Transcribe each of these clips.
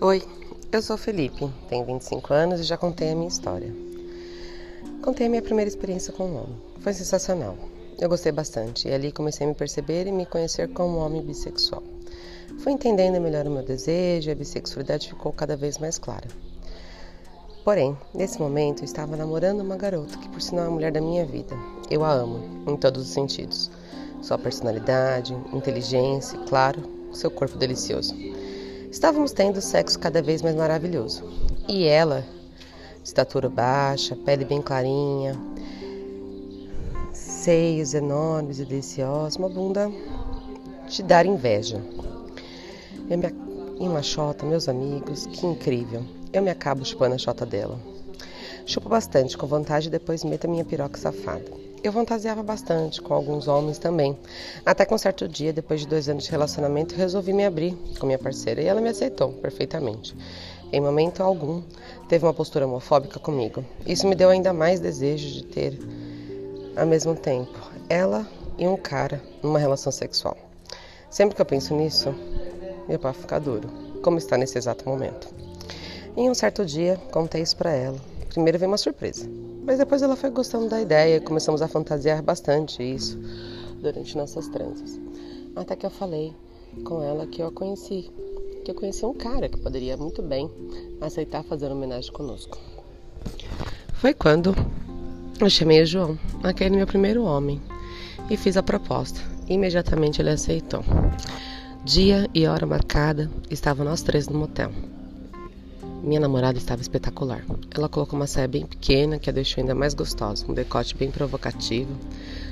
Oi, eu sou Felipe, tenho 25 anos e já contei a minha história. Contei a minha primeira experiência com um homem. Foi sensacional. Eu gostei bastante e ali comecei a me perceber e me conhecer como homem bissexual. Fui entendendo melhor o meu desejo e a bissexualidade ficou cada vez mais clara. Porém, nesse momento eu estava namorando uma garota que, por sinal, é a mulher da minha vida. Eu a amo, em todos os sentidos. Sua personalidade, inteligência claro, seu corpo delicioso. Estávamos tendo sexo cada vez mais maravilhoso. E ela, estatura baixa, pele bem clarinha, seios enormes e deliciosos, uma bunda de dar inveja. Eu me... E uma chota, meus amigos, que incrível. Eu me acabo chupando a chota dela. Chupo bastante, com vontade, e depois meto a minha piroca safada. Eu fantasiava bastante com alguns homens também. Até que um certo dia, depois de dois anos de relacionamento, resolvi me abrir com minha parceira e ela me aceitou perfeitamente. Em momento algum, teve uma postura homofóbica comigo. Isso me deu ainda mais desejo de ter, ao mesmo tempo, ela e um cara numa relação sexual. Sempre que eu penso nisso, meu pau fica duro, como está nesse exato momento. Em um certo dia, contei isso para ela. Primeiro veio uma surpresa. Mas depois ela foi gostando da ideia e começamos a fantasiar bastante isso durante nossas tranças. Até que eu falei com ela que eu a conheci, que eu conheci um cara que poderia muito bem aceitar fazer homenagem conosco. Foi quando eu chamei o João, aquele meu primeiro homem, e fiz a proposta. Imediatamente ele aceitou. Dia e hora marcada, estavam nós três no motel. Minha namorada estava espetacular. Ela colocou uma saia bem pequena que a deixou ainda mais gostosa, um decote bem provocativo.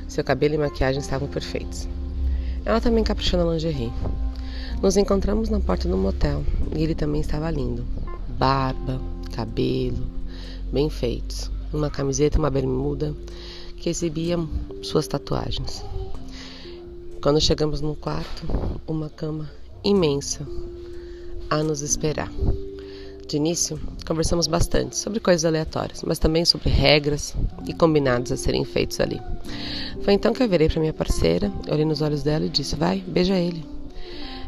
Seu cabelo e maquiagem estavam perfeitos. Ela também caprichou na lingerie. Nos encontramos na porta do motel e ele também estava lindo. Barba, cabelo, bem feitos. Uma camiseta uma bermuda que exibiam suas tatuagens. Quando chegamos no quarto, uma cama imensa a nos esperar. De início, conversamos bastante sobre coisas aleatórias, mas também sobre regras e combinados a serem feitos ali. Foi então que eu virei para minha parceira, olhei nos olhos dela e disse: Vai, beija ele.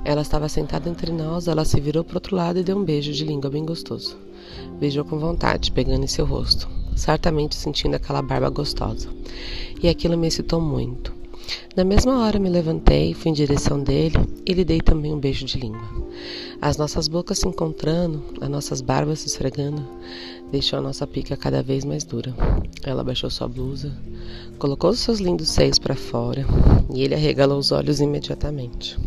Ela estava sentada entre nós, ela se virou para outro lado e deu um beijo de língua bem gostoso. Beijou com vontade, pegando em seu rosto, certamente sentindo aquela barba gostosa. E aquilo me excitou muito. Na mesma hora me levantei, fui em direção dele e lhe dei também um beijo de língua. As nossas bocas se encontrando, as nossas barbas se esfregando, deixou a nossa pica cada vez mais dura. Ela baixou sua blusa, colocou os seus lindos seios para fora e ele arregalou os olhos imediatamente.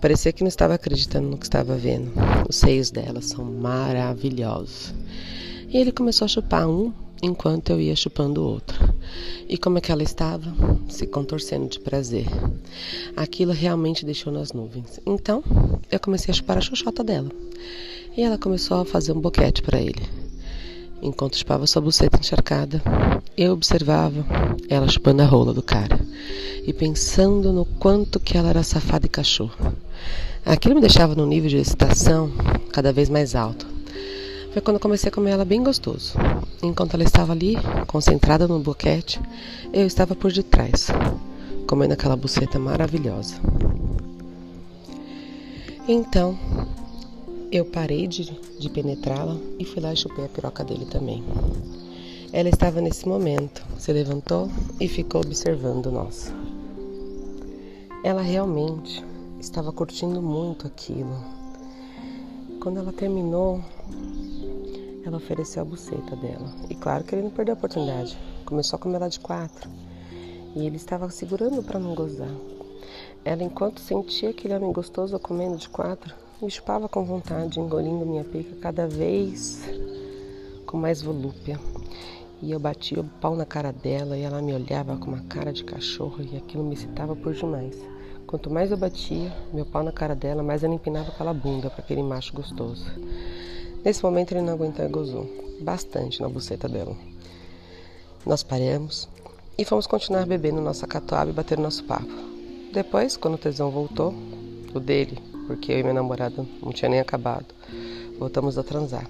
Parecia que não estava acreditando no que estava vendo. Os seios dela são maravilhosos. E ele começou a chupar um enquanto eu ia chupando o outro. E como é que ela estava? Se contorcendo de prazer. Aquilo realmente deixou nas nuvens. Então, eu comecei a chupar a xoxota dela. E ela começou a fazer um boquete para ele. Enquanto chupava sua buceta encharcada, eu observava ela chupando a rola do cara e pensando no quanto que ela era safada e cachorra. Aquilo me deixava num nível de excitação cada vez mais alto. Foi quando comecei a comer ela bem gostoso. Enquanto ela estava ali, concentrada no boquete, eu estava por detrás, comendo aquela buceta maravilhosa. Então, eu parei de, de penetrá-la e fui lá e chupei a piroca dele também. Ela estava nesse momento, se levantou e ficou observando nós. Ela realmente estava curtindo muito aquilo. Quando ela terminou, ela ofereceu a buceta dela. E claro que ele não perdeu a oportunidade. Começou a comer ela de quatro. E ele estava segurando para não gozar. Ela, enquanto sentia aquele homem gostoso comendo de quatro, me chupava com vontade, engolindo minha pica cada vez com mais volúpia. E eu batia o pau na cara dela e ela me olhava com uma cara de cachorro e aquilo me excitava por demais. Quanto mais eu batia meu pau na cara dela, mais ela empinava aquela bunda para aquele macho gostoso. Nesse momento ele não aguentou e gozou bastante na buceta dela. Nós paramos e fomos continuar bebendo nossa catuaba e bater nosso papo. Depois, quando o tesão voltou, o dele, porque eu e minha namorada não tinha nem acabado, voltamos a transar.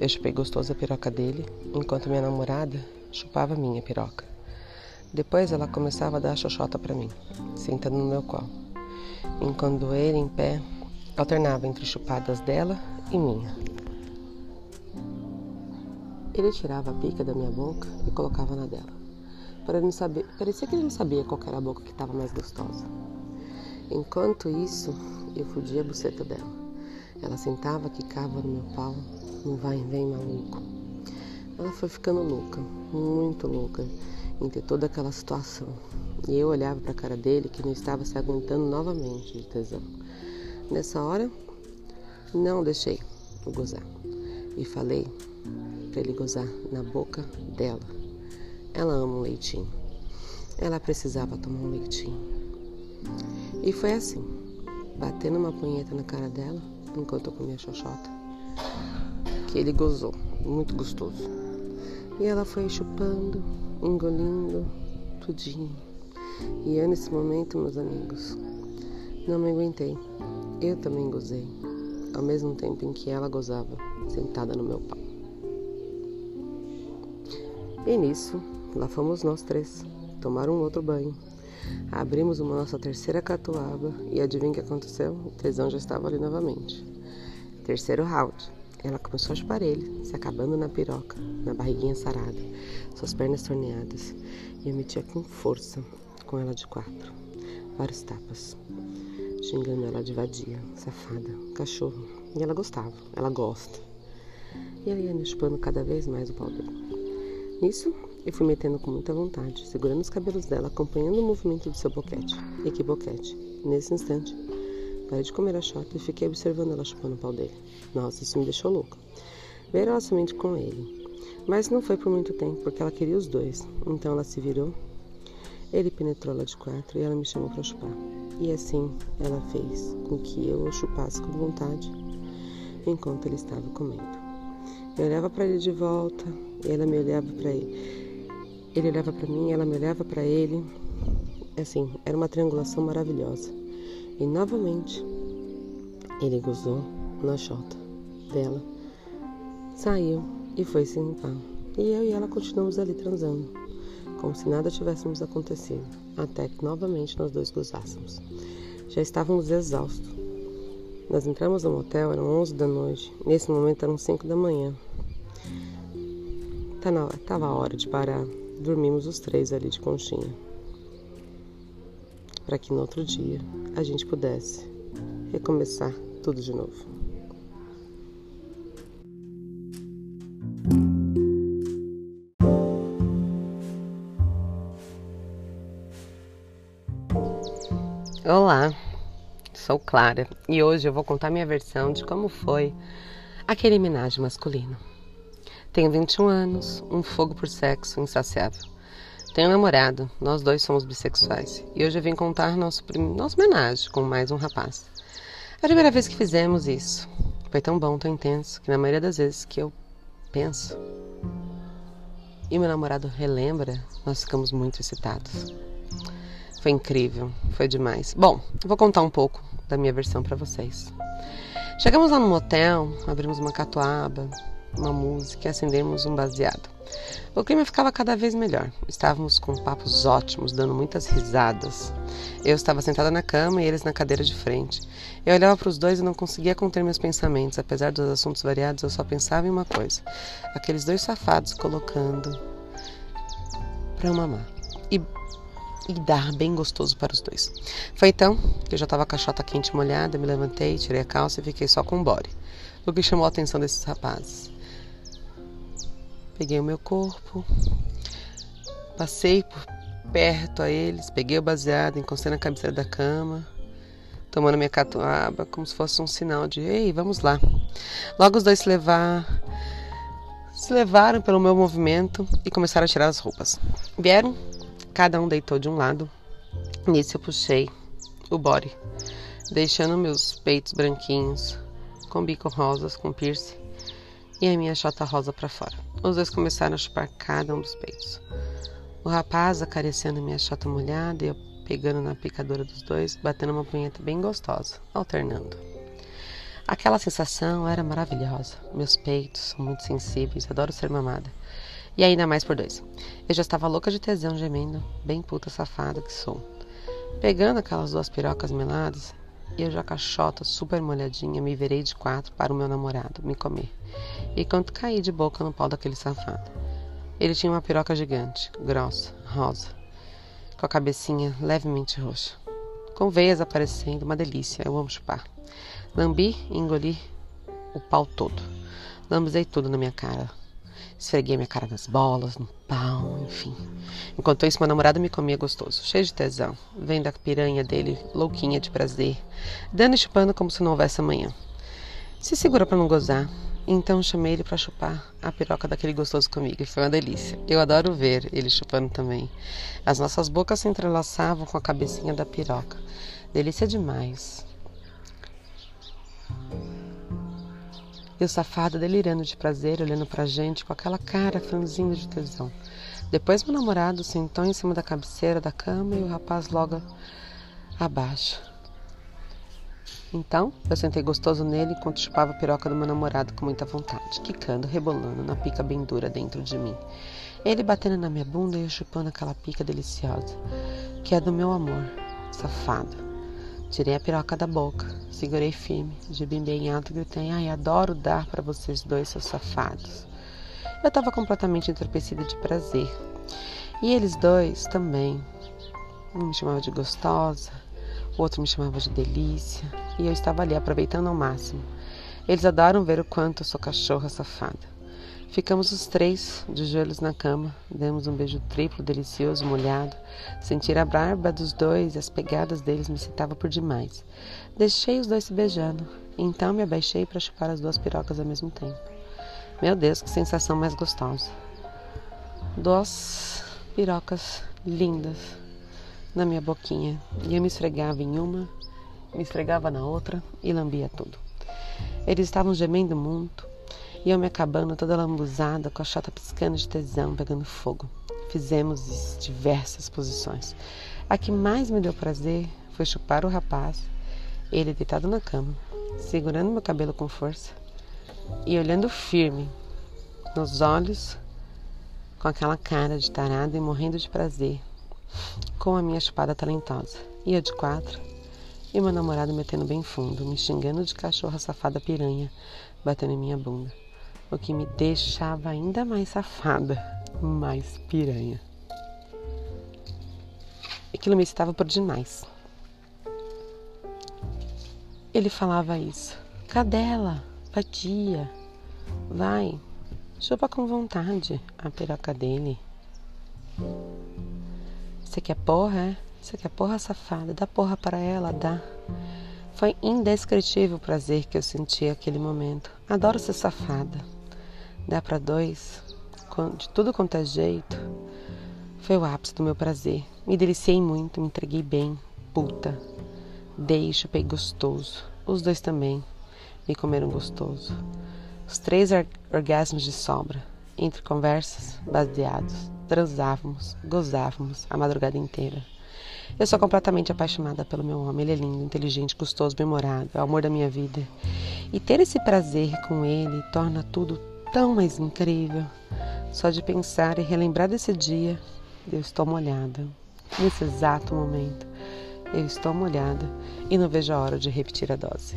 Eu chupei gostoso a piroca dele, enquanto minha namorada chupava minha piroca. Depois ela começava a dar xoxota para mim, sentando no meu colo, enquanto ele, em pé, alternava entre chupadas dela e minha. Ele tirava a pica da minha boca e colocava na dela. Saber, parecia que ele não sabia qual era a boca que estava mais gostosa. Enquanto isso, eu fudia a buceta dela. Ela sentava, quicava no meu pau, num vai e vem maluco. Ela foi ficando louca, muito louca, em ter toda aquela situação. E eu olhava para a cara dele que não estava se aguentando novamente de tesão. Nessa hora, não deixei o gozar e falei para ele gozar na boca dela. Ela ama um leitinho. Ela precisava tomar um leitinho. E foi assim, batendo uma punheta na cara dela enquanto eu comia xoxota, que ele gozou, muito gostoso. E ela foi chupando, engolindo tudinho. E eu nesse momento, meus amigos, não me aguentei. Eu também gozei, ao mesmo tempo em que ela gozava, sentada no meu pau. E nisso, lá fomos nós três, tomar um outro banho. Abrimos uma nossa terceira catuaba e adivinha o que aconteceu? O tesão já estava ali novamente. Terceiro round. Ela começou a chupar ele, se acabando na piroca, na barriguinha sarada, suas pernas torneadas. E eu metia com força, com ela de quatro. Vários tapas xingando ela de vadia, safada, cachorro. E ela gostava, ela gosta. E eu ia me chupando cada vez mais o pau dele. Nisso, eu fui metendo com muita vontade, segurando os cabelos dela, acompanhando o movimento do seu boquete. E que boquete! Nesse instante, parei de comer a chota e fiquei observando ela chupando o pau dele. Nossa, isso me deixou louca. Ver ela somente com ele. Mas não foi por muito tempo, porque ela queria os dois. Então ela se virou ele penetrou ela de quatro e ela me chamou para chupar. E assim ela fez com que eu o chupasse com vontade enquanto ele estava comendo. Eu olhava para ele de volta, e ela me olhava para ele. Ele olhava para mim, ela me olhava para ele. Assim, era uma triangulação maravilhosa. E novamente ele gozou na chota dela, saiu e foi se limpar. E eu e ela continuamos ali transando como se nada tivéssemos acontecido, até que novamente nós dois gozássemos. Já estávamos exaustos. Nós entramos no motel, eram 11 da noite. Nesse momento eram 5 da manhã. Tá a hora de parar. Dormimos os três ali de conchinha. Para que no outro dia a gente pudesse recomeçar tudo de novo. Olá, sou Clara e hoje eu vou contar minha versão de como foi aquele homenagem masculino. Tenho 21 anos, um fogo por sexo insaciável. Tenho um namorado, nós dois somos bissexuais e hoje eu vim contar nosso, nosso homenagem com mais um rapaz. É a primeira vez que fizemos isso foi tão bom, tão intenso, que na maioria das vezes que eu penso e meu namorado relembra, nós ficamos muito excitados. Foi incrível, foi demais. Bom, vou contar um pouco da minha versão para vocês. Chegamos lá no motel, abrimos uma catuaba, uma música e acendemos um baseado. O clima ficava cada vez melhor. Estávamos com papos ótimos, dando muitas risadas. Eu estava sentada na cama e eles na cadeira de frente. Eu olhava para os dois e não conseguia conter meus pensamentos. Apesar dos assuntos variados, eu só pensava em uma coisa: aqueles dois safados colocando para mamar. E e dar bem gostoso para os dois. Foi então que eu já estava com a chota quente molhada, me levantei, tirei a calça e fiquei só com o body. O que chamou a atenção desses rapazes. Peguei o meu corpo, passei por perto a eles, peguei o baseado, encostei na cabeceira da cama, tomando minha catuaba como se fosse um sinal de ei, vamos lá. Logo os dois se levar se levaram pelo meu movimento e começaram a tirar as roupas. Vieram Cada um deitou de um lado. Nisso eu puxei o body, deixando meus peitos branquinhos, com bico rosas, com piercing, e a minha chota rosa para fora. Os dois começaram a chupar cada um dos peitos. O rapaz acariciando minha chota molhada e eu pegando na picadora dos dois, batendo uma punheta bem gostosa, alternando. Aquela sensação era maravilhosa. Meus peitos são muito sensíveis, adoro ser mamada. E ainda mais por dois. Eu já estava louca de tesão gemendo, bem puta safada que sou. Pegando aquelas duas pirocas meladas, eu já caixota, super molhadinha, me virei de quatro para o meu namorado me comer. E quando caí de boca no pau daquele safado. Ele tinha uma piroca gigante, grossa, rosa, com a cabecinha levemente roxa. Com veias aparecendo, uma delícia, eu amo chupar. Lambi e engoli o pau todo. Lambuzei tudo na minha cara. Esfreguei minha cara nas bolas, no pau, enfim. Enquanto isso, meu namorado me comia gostoso, cheio de tesão, vendo a piranha dele louquinha de prazer, dando e chupando como se não houvesse amanhã. Se segura para não gozar. Então chamei ele para chupar a piroca daquele gostoso comigo e foi uma delícia. Eu adoro ver ele chupando também. As nossas bocas se entrelaçavam com a cabecinha da piroca. Delícia demais. E o safado delirando de prazer, olhando pra gente com aquela cara franzindo de tesão. Depois meu namorado sentou em cima da cabeceira da cama e o rapaz logo abaixo. Então, eu sentei gostoso nele enquanto chupava a piroca do meu namorado com muita vontade, quicando, rebolando na pica bem dura dentro de mim. Ele batendo na minha bunda e eu chupando aquela pica deliciosa, que é do meu amor, safado. Tirei a piroca da boca, segurei firme, gibi bem alto e gritei: Ai, adoro dar para vocês dois, seus safados. Eu estava completamente entorpecida de prazer. E eles dois também. Um me chamava de gostosa, o outro me chamava de delícia, e eu estava ali aproveitando ao máximo. Eles adoram ver o quanto eu sou cachorra safada. Ficamos os três de joelhos na cama, demos um beijo triplo, delicioso, molhado. Sentir a barba dos dois e as pegadas deles me excitava por demais. Deixei os dois se beijando, então me abaixei para chupar as duas pirocas ao mesmo tempo. Meu Deus, que sensação mais gostosa! Duas pirocas lindas na minha boquinha, e eu me esfregava em uma, me esfregava na outra e lambia tudo. Eles estavam gemendo muito, e eu me acabando toda lambuzada, com a chata piscando de tesão, pegando fogo. Fizemos diversas posições. A que mais me deu prazer foi chupar o rapaz, ele deitado na cama, segurando meu cabelo com força e olhando firme nos olhos, com aquela cara de tarado e morrendo de prazer, com a minha chupada talentosa. Ia de quatro, e meu namorado metendo bem fundo, me xingando de cachorra safada piranha, batendo em minha bunda o que me deixava ainda mais safada, mais piranha. Aquilo me excitava por demais. Ele falava isso. Cadela, vadia, vai, chupa com vontade a piroca dele. Você quer porra, é? Você quer porra safada? Dá porra para ela, dá. Foi indescritível o prazer que eu senti naquele momento. Adoro ser safada. Dá para dois, de tudo quanto é jeito. Foi o ápice do meu prazer. Me deliciei muito, me entreguei bem, puta. Dei chupei gostoso. Os dois também me comeram gostoso. Os três orgasmos de sobra. Entre conversas, baseados, transávamos, gozávamos a madrugada inteira. Eu sou completamente apaixonada pelo meu homem. Ele é lindo, inteligente, gostoso, memorável, é o amor da minha vida. E ter esse prazer com ele torna tudo tão mais incrível. Só de pensar e relembrar desse dia, eu estou molhada. Nesse exato momento, eu estou molhada e não vejo a hora de repetir a dose.